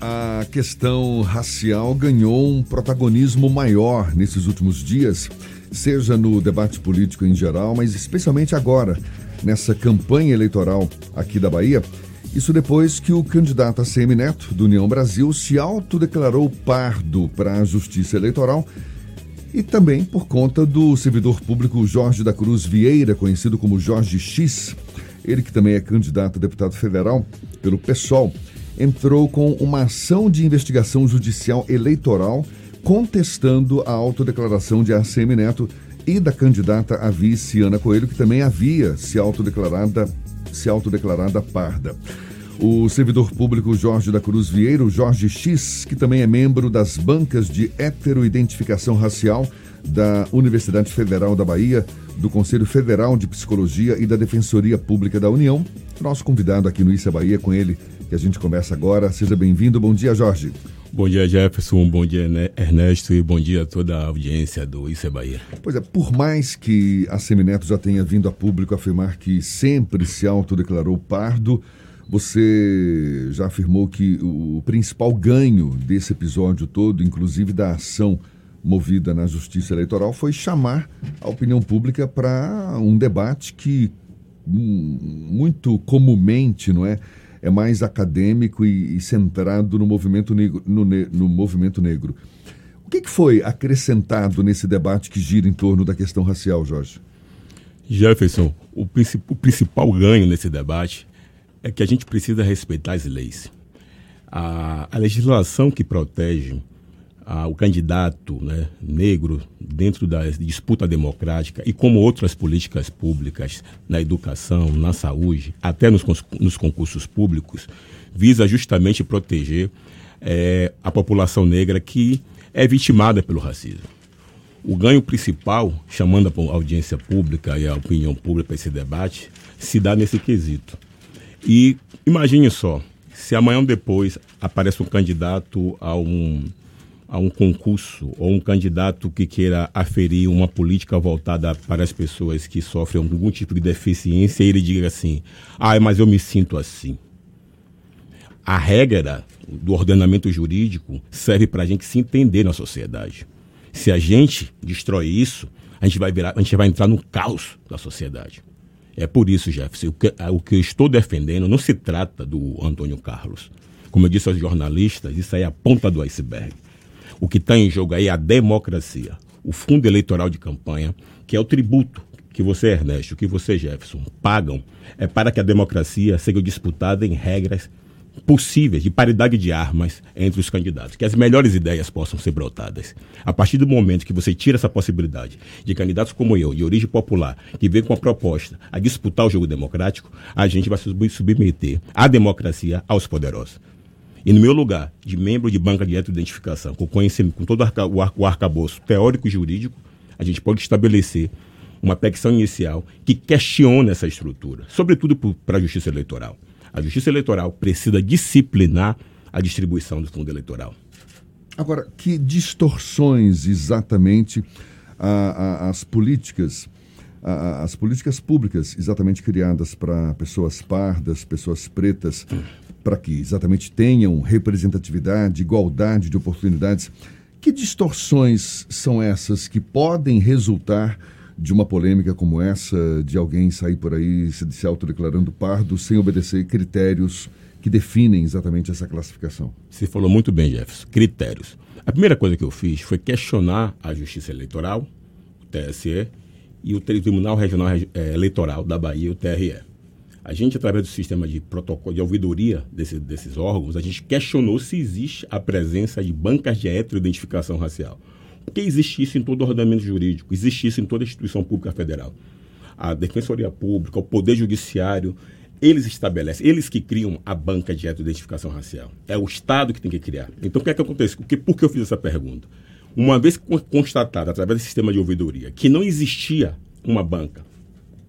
a questão racial ganhou um protagonismo maior nesses últimos dias, seja no debate político em geral, mas especialmente agora, nessa campanha eleitoral aqui da Bahia. Isso depois que o candidato a CM Neto, do União Brasil, se autodeclarou pardo para a Justiça Eleitoral e também por conta do servidor público Jorge da Cruz Vieira, conhecido como Jorge X, ele que também é candidato a deputado federal pelo PSOL entrou com uma ação de investigação judicial eleitoral contestando a autodeclaração de ACM Neto e da candidata a vice Ana Coelho, que também havia se autodeclarada, se autodeclarada parda. O servidor público Jorge da Cruz Vieira, Jorge X, que também é membro das bancas de heteroidentificação racial da Universidade Federal da Bahia, do Conselho Federal de Psicologia e da Defensoria Pública da União. Nosso convidado aqui no Issa Bahia, com ele, que a gente conversa agora. Seja bem-vindo. Bom dia, Jorge. Bom dia, Jefferson. Bom dia, Ernesto. E bom dia a toda a audiência do Issa Bahia. Pois é, por mais que a Semineto já tenha vindo a público afirmar que sempre se autodeclarou pardo, você já afirmou que o principal ganho desse episódio todo, inclusive da ação movida na Justiça Eleitoral foi chamar a opinião pública para um debate que hum, muito comumente, não é, é mais acadêmico e, e centrado no movimento negro, no, no movimento negro. O que, que, foi acrescentado nesse debate que gira em torno da questão racial, Jorge? Jefferson, o, o principal ganho nesse debate é que a gente precisa respeitar as leis. A, a legislação que protege o candidato né, negro dentro da disputa democrática e como outras políticas públicas na educação, na saúde, até nos, nos concursos públicos, visa justamente proteger é, a população negra que é vitimada pelo racismo. O ganho principal, chamando a audiência pública e a opinião pública para esse debate, se dá nesse quesito. E imagine só, se amanhã ou depois aparece um candidato a um a um concurso ou um candidato que queira aferir uma política voltada para as pessoas que sofrem algum tipo de deficiência ele diga assim: ah, mas eu me sinto assim. A regra do ordenamento jurídico serve para a gente se entender na sociedade. Se a gente destrói isso, a gente vai, virar, a gente vai entrar no caos da sociedade. É por isso, Jefferson, o que, o que eu estou defendendo não se trata do Antônio Carlos. Como eu disse aos jornalistas, isso aí é a ponta do iceberg. O que está em jogo aí é a democracia. O fundo eleitoral de campanha, que é o tributo que você, Ernesto, que você, Jefferson, pagam, é para que a democracia seja disputada em regras possíveis de paridade de armas entre os candidatos, que as melhores ideias possam ser brotadas. A partir do momento que você tira essa possibilidade de candidatos como eu, de origem popular, que vem com a proposta a disputar o jogo democrático, a gente vai se submeter a democracia aos poderosos. E no meu lugar, de membro de banca de identificação, com conhecimento, com todo o arcabouço teórico e jurídico, a gente pode estabelecer uma petição inicial que questione essa estrutura, sobretudo para a justiça eleitoral. A justiça eleitoral precisa disciplinar a distribuição do fundo eleitoral. Agora, que distorções exatamente a, a, as políticas, as políticas públicas exatamente criadas para pessoas pardas, pessoas pretas, para que exatamente tenham representatividade, igualdade de oportunidades. Que distorções são essas que podem resultar de uma polêmica como essa, de alguém sair por aí se, se autodeclarando pardo sem obedecer critérios que definem exatamente essa classificação? Você falou muito bem, Jefferson. Critérios. A primeira coisa que eu fiz foi questionar a Justiça Eleitoral, o TSE, e o Tribunal Regional eh, Eleitoral da Bahia, o TRE. A gente, através do sistema de protocolo de ouvidoria desse, desses órgãos, a gente questionou se existe a presença de bancas de heteroidentificação racial. Porque existe isso em todo ordenamento jurídico, existe isso em toda instituição pública federal. A Defensoria Pública, o Poder Judiciário, eles estabelecem, eles que criam a banca de heteroidentificação racial. É o Estado que tem que criar. Então, o que é que acontece? Porque, por que eu fiz essa pergunta? Uma vez constatado, através do sistema de ouvidoria, que não existia uma banca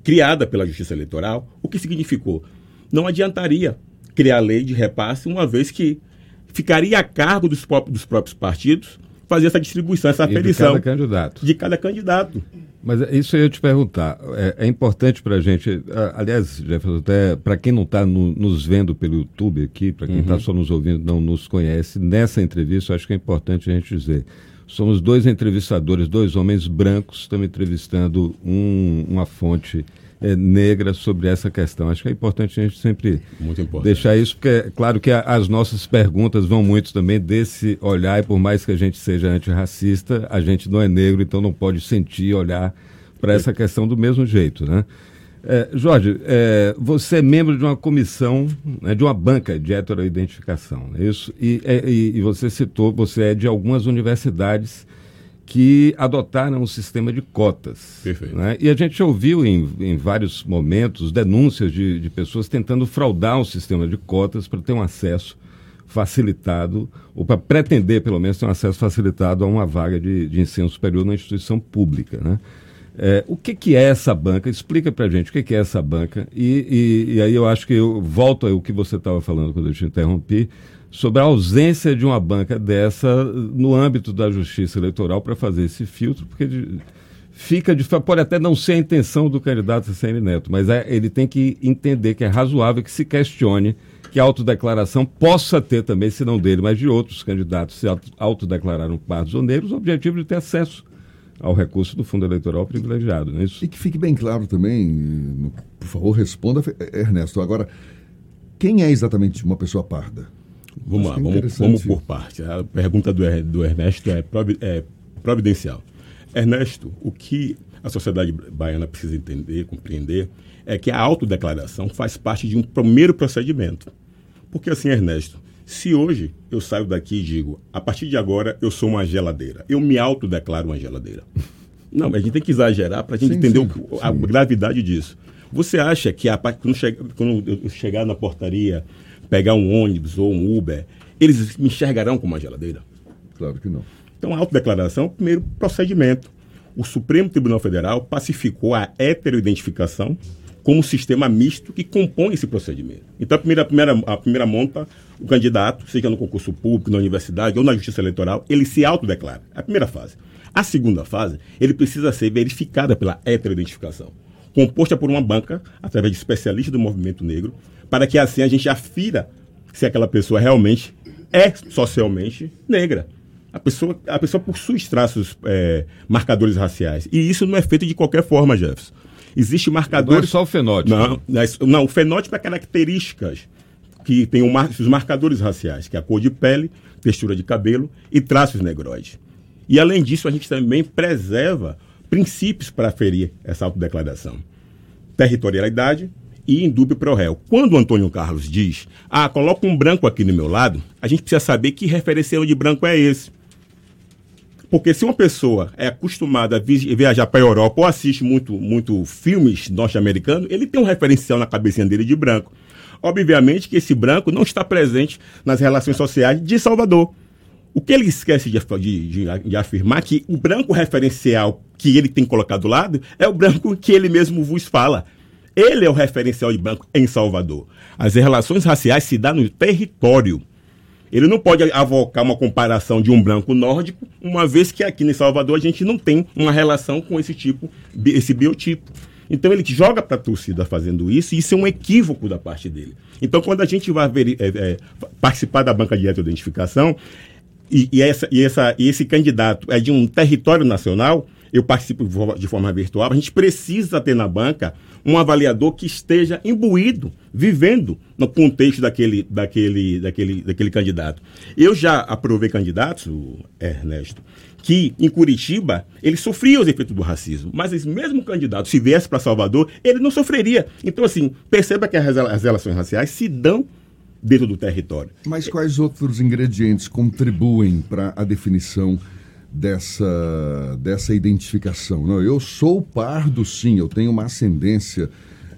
criada pela Justiça Eleitoral, o que significou? Não adiantaria criar lei de repasse, uma vez que ficaria a cargo dos próprios, dos próprios partidos fazer essa distribuição, essa aferição. De cada candidato. De cada candidato. Mas isso eu ia te perguntar. É, é importante para a gente. Aliás, Jefferson, até para quem não está no, nos vendo pelo YouTube aqui, para quem está uhum. só nos ouvindo não nos conhece, nessa entrevista acho que é importante a gente dizer. Somos dois entrevistadores, dois homens brancos, estamos entrevistando um, uma fonte é, negra sobre essa questão. Acho que é importante a gente sempre deixar isso, porque é claro que a, as nossas perguntas vão muito também desse olhar, e por mais que a gente seja antirracista, a gente não é negro, então não pode sentir, olhar para essa questão do mesmo jeito, né? É, Jorge, é, você é membro de uma comissão, né, de uma banca de heteroidentificação, é isso? E, é, e, e você citou, você é de algumas universidades que adotaram um sistema de cotas. Perfeito. Né? E a gente ouviu em, em vários momentos denúncias de, de pessoas tentando fraudar um sistema de cotas para ter um acesso facilitado, ou para pretender, pelo menos, ter um acesso facilitado a uma vaga de, de ensino superior na instituição pública. Né? É, o que, que é essa banca? Explica para a gente o que, que é essa banca. E, e, e aí eu acho que eu volto ao que você estava falando quando eu te interrompi, sobre a ausência de uma banca dessa no âmbito da justiça eleitoral para fazer esse filtro, porque de, fica de pode até não ser a intenção do candidato CCN Neto, mas é, ele tem que entender que é razoável que se questione que a autodeclaração possa ter também, se não dele, mas de outros candidatos se autodeclararam pardos ou negros, o objetivo de ter acesso ao recurso do fundo eleitoral privilegiado, não é isso? E que fique bem claro também, por favor, responda, Ernesto. Agora, quem é exatamente uma pessoa parda? Vamos lá, vamos, vamos por parte. A pergunta do, do Ernesto é, é providencial. Ernesto, o que a sociedade baiana precisa entender, compreender, é que a autodeclaração faz parte de um primeiro procedimento. Porque assim, Ernesto, se hoje eu saio daqui e digo, a partir de agora eu sou uma geladeira, eu me autodeclaro uma geladeira. Não, a gente tem que exagerar para a gente sim, entender sim, o, a sim. gravidade disso. Você acha que a, quando, chega, quando eu chegar na portaria pegar um ônibus ou um Uber, eles me enxergarão como uma geladeira? Claro que não. Então, a autodeclaração é o primeiro procedimento. O Supremo Tribunal Federal pacificou a heteroidentificação como sistema misto que compõe esse procedimento. Então, a primeira, a primeira, a primeira monta, o candidato, seja no concurso público, na universidade ou na justiça eleitoral, ele se autodeclara. É a primeira fase. A segunda fase, ele precisa ser verificada pela heteroidentificação, composta por uma banca, através de especialistas do movimento negro, para que assim a gente afira se aquela pessoa realmente é socialmente negra. A pessoa, a pessoa possui traços é, marcadores raciais. E isso não é feito de qualquer forma, Jefferson. Existe marcadores. Não é só o fenótipo. Não, não o fenótipo é características que tem os marcadores raciais, que é a cor de pele, textura de cabelo e traços negroides. E além disso, a gente também preserva princípios para aferir essa autodeclaração. Territorialidade, e indúbio pro réu. Quando o Antônio Carlos diz, ah, coloca um branco aqui no meu lado, a gente precisa saber que referencial de branco é esse. Porque se uma pessoa é acostumada a viajar para a Europa ou assiste muito, muito filmes norte-americanos, ele tem um referencial na cabecinha dele de branco. Obviamente que esse branco não está presente nas relações sociais de Salvador. O que ele esquece de, de, de, afirmar que o branco referencial que ele tem colocado do lado é o branco que ele mesmo vos fala. Ele é o referencial de branco em Salvador. As relações raciais se dão no território. Ele não pode avocar uma comparação de um branco nórdico, uma vez que aqui em Salvador a gente não tem uma relação com esse tipo, esse biotipo. Então ele joga para a torcida fazendo isso, e isso é um equívoco da parte dele. Então, quando a gente vai ver, é, é, participar da banca de identificação e, e, essa, e, essa, e esse candidato é de um território nacional, eu participo de forma virtual, a gente precisa ter na banca um avaliador que esteja imbuído, vivendo no contexto daquele, daquele, daquele, daquele candidato. Eu já aprovei candidatos, Ernesto, que em Curitiba ele sofria os efeitos do racismo, mas esse mesmo candidato, se viesse para Salvador, ele não sofreria. Então, assim, perceba que as relações raciais se dão dentro do território. Mas quais outros ingredientes contribuem para a definição dessa, dessa identificação. Não, eu sou pardo, sim, eu tenho uma ascendência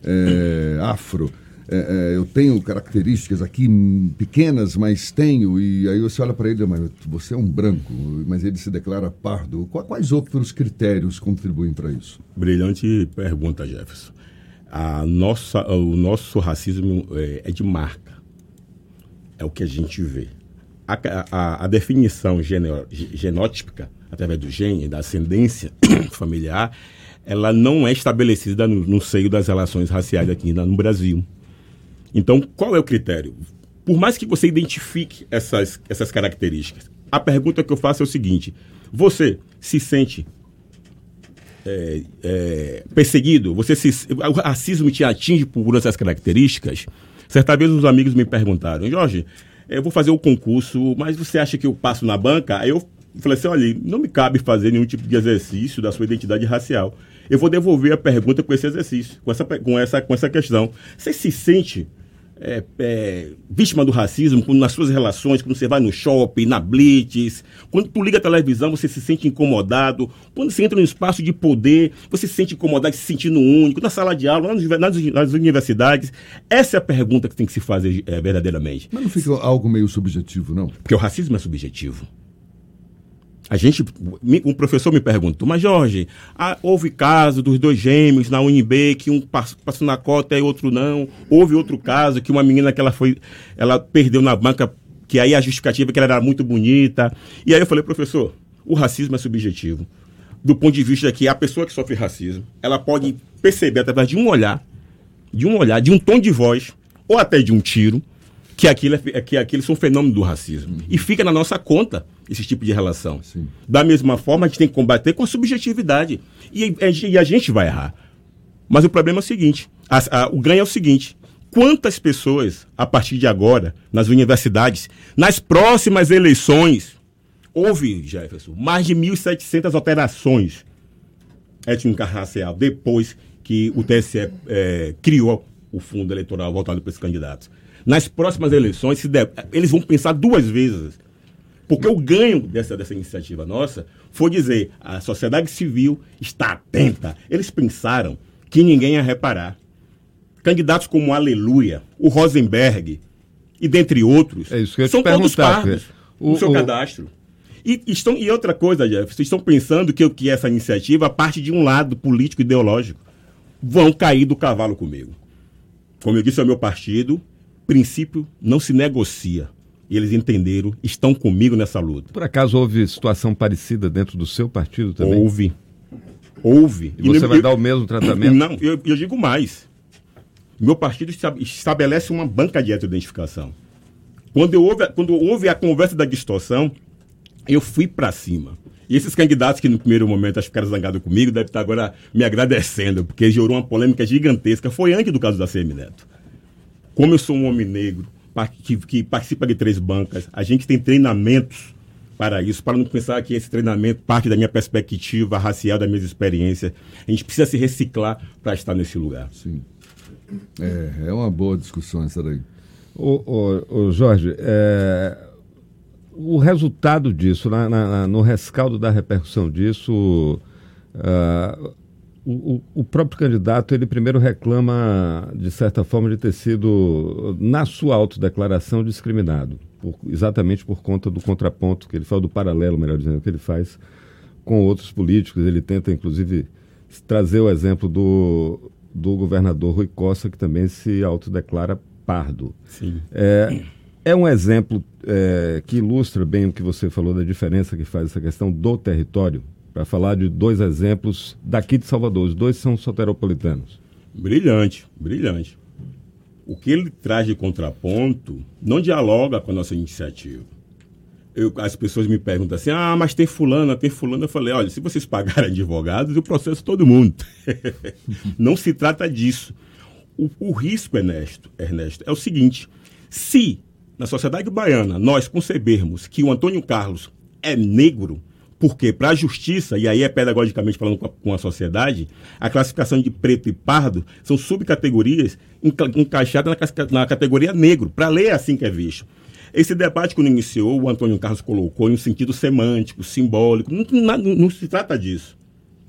é, afro. É, é, eu tenho características aqui pequenas, mas tenho. E aí você olha para ele, mas você é um branco, mas ele se declara pardo. Quais outros critérios contribuem para isso? Brilhante pergunta, Jefferson. A nossa, o nosso racismo é, é de marca. É o que a gente vê. A, a, a definição geno, genótipica, através do gene, da ascendência familiar, ela não é estabelecida no, no seio das relações raciais aqui no Brasil. Então, qual é o critério? Por mais que você identifique essas, essas características, a pergunta que eu faço é o seguinte: você se sente é, é, perseguido? Você se, o racismo te atinge por essas características? Certa vez os amigos me perguntaram, Jorge, eu vou fazer o concurso, mas você acha que eu passo na banca? Aí eu falei assim, olha, não me cabe fazer nenhum tipo de exercício da sua identidade racial. Eu vou devolver a pergunta com esse exercício, com essa, com essa, com essa questão. Você se sente é, é, vítima do racismo quando, nas suas relações, quando você vai no shopping, na blitz, quando tu liga a televisão, você se sente incomodado, quando você entra no espaço de poder, você se sente incomodado, se sentindo único, na sala de aula, nas, nas, nas universidades. Essa é a pergunta que tem que se fazer é, verdadeiramente. Mas não fica algo meio subjetivo, não? Porque o racismo é subjetivo. A gente, um professor me perguntou, mas Jorge, houve caso dos dois gêmeos na UNB que um passou na cota e outro não. Houve outro caso que uma menina que ela foi, ela perdeu na banca, que aí a justificativa é que ela era muito bonita. E aí eu falei, professor, o racismo é subjetivo. Do ponto de vista que a pessoa que sofre racismo, ela pode perceber através de um olhar, de um olhar, de um tom de voz, ou até de um tiro, que aquilo, é, que aquilo são fenômenos do racismo. Uhum. E fica na nossa conta esse tipo de relação. Sim. Da mesma forma, a gente tem que combater com a subjetividade. E, e a gente vai errar. Mas o problema é o seguinte: a, a, o ganho é o seguinte. Quantas pessoas, a partir de agora, nas universidades, nas próximas eleições, houve, Jefferson, mais de 1.700 alterações étnico-racial depois que o TSE é, criou o fundo eleitoral voltado para esses candidatos nas próximas eleições, eles vão pensar duas vezes. Porque o ganho dessa, dessa iniciativa nossa foi dizer a sociedade civil está atenta. Eles pensaram que ninguém ia reparar. Candidatos como Aleluia, o Rosenberg e dentre outros, é são todos pardos o, no seu o... cadastro. E, estão, e outra coisa, Jeff, vocês estão pensando que, que essa iniciativa parte de um lado político ideológico. Vão cair do cavalo comigo. Como eu disse, é o meu partido, princípio não se negocia. E eles entenderam, estão comigo nessa luta. Por acaso houve situação parecida dentro do seu partido também? Houve. Houve. E, e você vai eu, dar o mesmo tratamento? Não, eu, eu digo mais. Meu partido estabelece uma banca de identificação. Quando, houve, quando houve a conversa da distorção, eu fui para cima. E esses candidatos que no primeiro momento acho que ficaram zangados comigo, devem estar agora me agradecendo, porque gerou uma polêmica gigantesca. Foi antes do caso da CM Neto. Como eu sou um homem negro que, que participa de três bancas, a gente tem treinamentos para isso, para não pensar que esse treinamento parte da minha perspectiva racial, da minha experiência. A gente precisa se reciclar para estar nesse lugar. Sim. É, é uma boa discussão essa daí. Ô, ô, ô Jorge, é, o resultado disso, na, na, no rescaldo da repercussão disso, uh, o, o, próprio candidato, ele primeiro reclama, de certa forma, de ter sido, na sua autodeclaração, discriminado, por, exatamente por conta do contraponto que ele fala, do paralelo, melhor dizendo, que ele faz com outros políticos. Ele tenta, inclusive, trazer o exemplo do, do governador Rui Costa, que também se autodeclara pardo. Sim. É, é um exemplo é, que ilustra bem o que você falou da diferença que faz essa questão do território para falar de dois exemplos daqui de Salvador. Os dois são soteropolitanos. Brilhante, brilhante. O que ele traz de contraponto não dialoga com a nossa iniciativa. Eu, as pessoas me perguntam assim: ah, mas tem fulana, tem fulana. Eu falei: olha, se vocês pagarem advogados, eu processo todo mundo. não se trata disso. O, o risco, Ernesto, Ernesto, é o seguinte: se na sociedade baiana nós concebermos que o Antônio Carlos é negro, porque, para a justiça, e aí é pedagogicamente falando com a, com a, sociedade, a classificação de preto e pardo são subcategorias enca encaixadas na, na, categoria negro. Para a lei é assim que é visto. Esse debate, quando iniciou, o Antônio Carlos colocou em um sentido semântico, simbólico. Não, não, não se trata disso.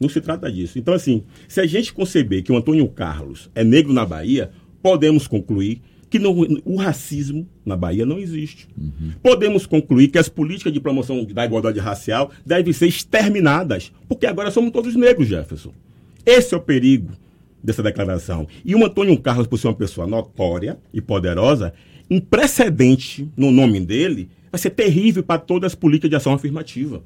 Não se trata disso. Então, assim, se a gente conceber que o Antônio Carlos é negro na Bahia, podemos concluir que não, o racismo na Bahia não existe. Uhum. Podemos concluir que as políticas de promoção da igualdade racial devem ser exterminadas, porque agora somos todos negros, Jefferson. Esse é o perigo dessa declaração. E o Antônio Carlos, por ser uma pessoa notória e poderosa, um precedente no nome dele vai ser terrível para todas as políticas de ação afirmativa.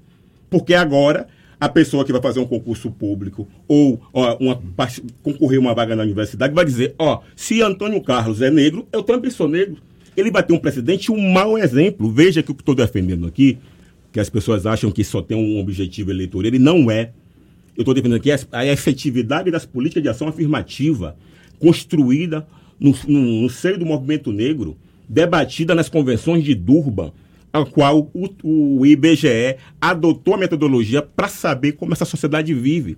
Porque agora a pessoa que vai fazer um concurso público ou ó, uma, concorrer uma vaga na universidade vai dizer, ó, se Antônio Carlos é negro, eu também sou negro. Ele vai ter um precedente, um mau exemplo. Veja que o que estou defendendo aqui, que as pessoas acham que só tem um objetivo eleitoral, ele não é. Eu estou defendendo aqui a efetividade das políticas de ação afirmativa construída no, no, no seio do movimento negro, debatida nas convenções de Durban, a qual o, o IBGE adotou a metodologia para saber como essa sociedade vive.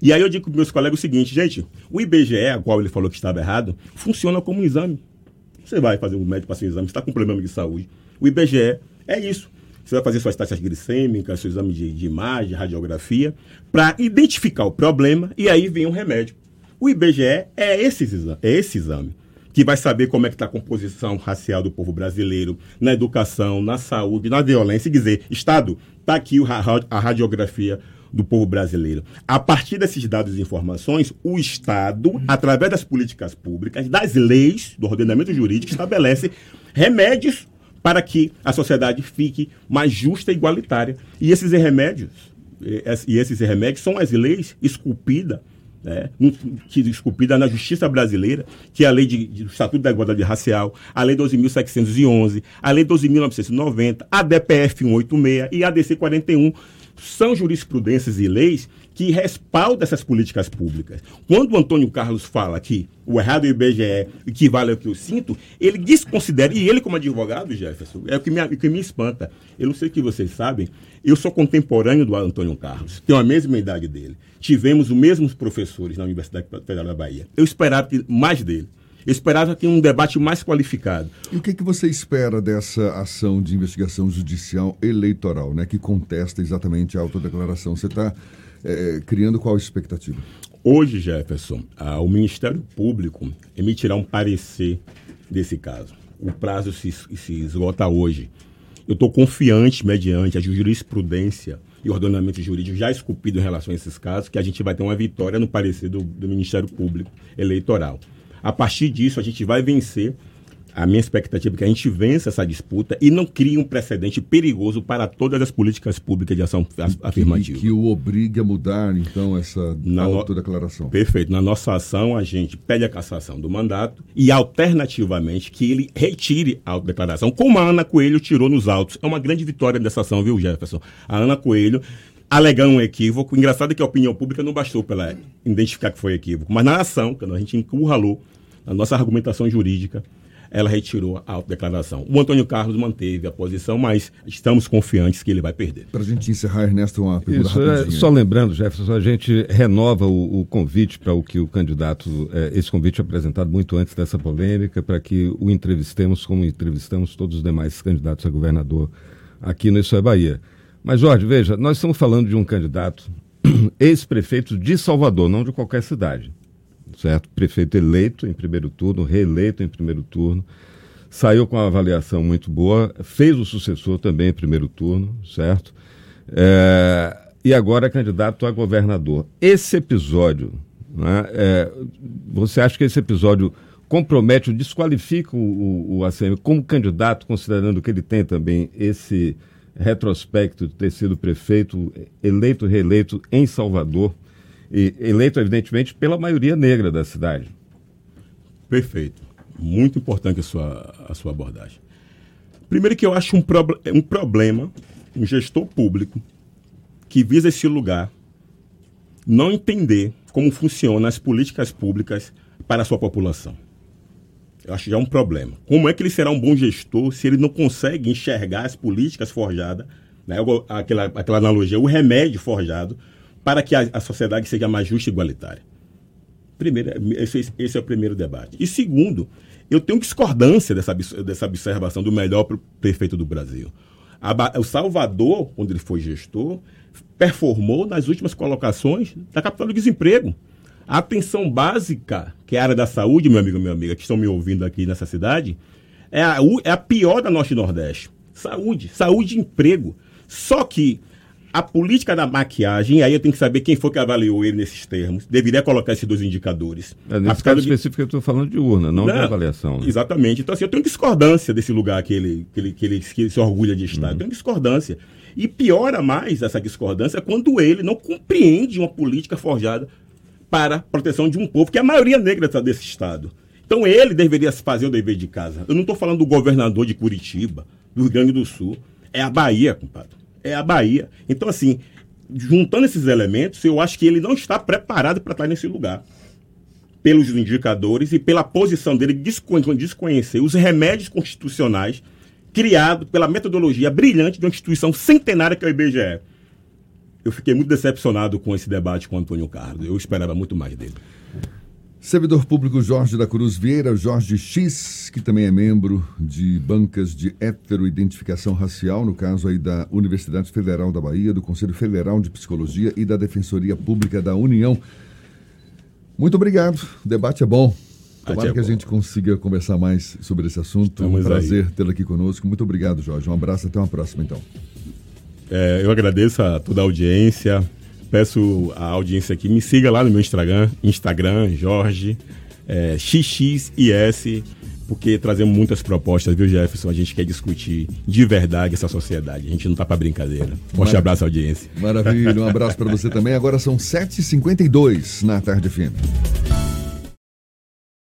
E aí eu digo para meus colegas o seguinte, gente, o IBGE, a qual ele falou que estava errado, funciona como um exame. Você vai fazer um médico para seu exame, está com problema de saúde. O IBGE é isso. Você vai fazer suas taxas glicêmicas, seu exame de, de imagem, radiografia, para identificar o problema e aí vem um remédio. O IBGE é esse, é esse exame que vai saber como é que está a composição racial do povo brasileiro na educação, na saúde, na violência e dizer, Estado, está aqui a radiografia do povo brasileiro. A partir desses dados e informações, o Estado, através das políticas públicas, das leis, do ordenamento jurídico, estabelece remédios para que a sociedade fique mais justa e igualitária. E esses remédios, e esses remédios são as leis esculpidas né, que esculpida na justiça brasileira, que é a lei de, de, do Estatuto da Igualdade Racial, a lei 12.711, a lei 12.990, a DPF 186 e a DC 41. São jurisprudências e leis que respaldam essas políticas públicas. Quando o Antônio Carlos fala que o errado do IBGE equivale ao que eu sinto, ele desconsidera, e ele como advogado, Jefferson, é o que me, o que me espanta. Eu não sei que vocês sabem, eu sou contemporâneo do Antônio Carlos, tenho a mesma idade dele. Tivemos os mesmos professores na Universidade Federal da Bahia. Eu esperava mais dele. Eu esperava ter um debate mais qualificado. E o que, que você espera dessa ação de investigação judicial eleitoral, né, que contesta exatamente a autodeclaração? Você está é, criando qual expectativa? Hoje, Jefferson, o Ministério Público emitirá um parecer desse caso. O prazo se, se esgota hoje. Eu estou confiante, mediante a jurisprudência e ordenamento jurídico já esculpido em relação a esses casos, que a gente vai ter uma vitória no parecer do, do Ministério Público Eleitoral. A partir disso, a gente vai vencer a minha expectativa é que a gente vença essa disputa e não crie um precedente perigoso para todas as políticas públicas de ação afirmativa. Que, que o obrigue a mudar, então, essa Na autodeclaração. No... Perfeito. Na nossa ação, a gente pede a cassação do mandato e, alternativamente, que ele retire a autodeclaração, como a Ana Coelho tirou nos autos. É uma grande vitória dessa ação, viu, Jefferson? A Ana Coelho alegando um equívoco. Engraçado é que a opinião pública não bastou para identificar que foi equívoco, mas na ação, quando a gente encurralou a nossa argumentação jurídica, ela retirou a autodeclaração. O Antônio Carlos manteve a posição, mas estamos confiantes que ele vai perder. Para a gente encerrar, Ernesto, uma pergunta Isso, é, Só lembrando, Jefferson, a gente renova o, o convite para o que o candidato, é, esse convite apresentado muito antes dessa polêmica, para que o entrevistemos como entrevistamos todos os demais candidatos a governador aqui no Isso é Bahia. Mas, Jorge, veja, nós estamos falando de um candidato ex-prefeito de Salvador, não de qualquer cidade certo? Prefeito eleito em primeiro turno, reeleito em primeiro turno, saiu com uma avaliação muito boa, fez o sucessor também em primeiro turno, certo? É, e agora é candidato a governador. Esse episódio, né, é, você acha que esse episódio compromete ou desqualifica o, o, o ACM como candidato, considerando que ele tem também esse retrospecto de ter sido prefeito eleito reeleito em Salvador? E eleito, evidentemente, pela maioria negra da cidade. Perfeito. Muito importante a sua, a sua abordagem. Primeiro que eu acho um, um problema um gestor público que visa esse lugar não entender como funcionam as políticas públicas para a sua população. Eu acho já um problema. Como é que ele será um bom gestor se ele não consegue enxergar as políticas forjadas, né? aquela, aquela analogia, o remédio forjado para que a, a sociedade seja mais justa e igualitária. Primeiro, esse, esse, é o primeiro debate. E segundo, eu tenho discordância dessa, dessa observação do melhor prefeito do Brasil. A, o Salvador, onde ele foi gestor, performou nas últimas colocações da capital do desemprego. A atenção básica, que é a área da saúde, meu amigo e minha amiga, que estão me ouvindo aqui nessa cidade, é a, é a pior da Norte e Nordeste. Saúde, saúde e emprego. Só que a política da maquiagem, aí eu tenho que saber quem foi que avaliou ele nesses termos. Deveria colocar esses dois indicadores. É, nesse caso de... específico eu estou falando de urna, não, não de avaliação. Né? Exatamente. Então, assim, eu tenho discordância desse lugar que ele, que ele, que ele, que ele se orgulha de estar. Uhum. Eu tenho discordância. E piora mais essa discordância quando ele não compreende uma política forjada para a proteção de um povo, que é a maioria negra desse Estado. Então ele deveria fazer o dever de casa. Eu não estou falando do governador de Curitiba, do Rio Grande do Sul. É a Bahia, compadre é a Bahia. Então, assim, juntando esses elementos, eu acho que ele não está preparado para estar nesse lugar. Pelos indicadores e pela posição dele de desconhecer os remédios constitucionais criados pela metodologia brilhante de uma instituição centenária que é o IBGE. Eu fiquei muito decepcionado com esse debate com o Antônio Carlos. Eu esperava muito mais dele. Servidor público Jorge da Cruz Vieira, Jorge X, que também é membro de bancas de heteroidentificação racial, no caso aí da Universidade Federal da Bahia, do Conselho Federal de Psicologia e da Defensoria Pública da União. Muito obrigado. O debate é bom. Tomara é que a gente consiga conversar mais sobre esse assunto. Estamos um prazer tê-lo aqui conosco. Muito obrigado, Jorge. Um abraço, até uma próxima, então. É, eu agradeço a toda a audiência peço a audiência aqui, me siga lá no meu Instagram, Instagram, Jorge, é, XXIS, porque trazemos muitas propostas, viu, Jefferson? A gente quer discutir de verdade essa sociedade. A gente não está para brincadeira. Forte abraço, audiência. Maravilha, um abraço para você também. Agora são 7h52 na tarde fina.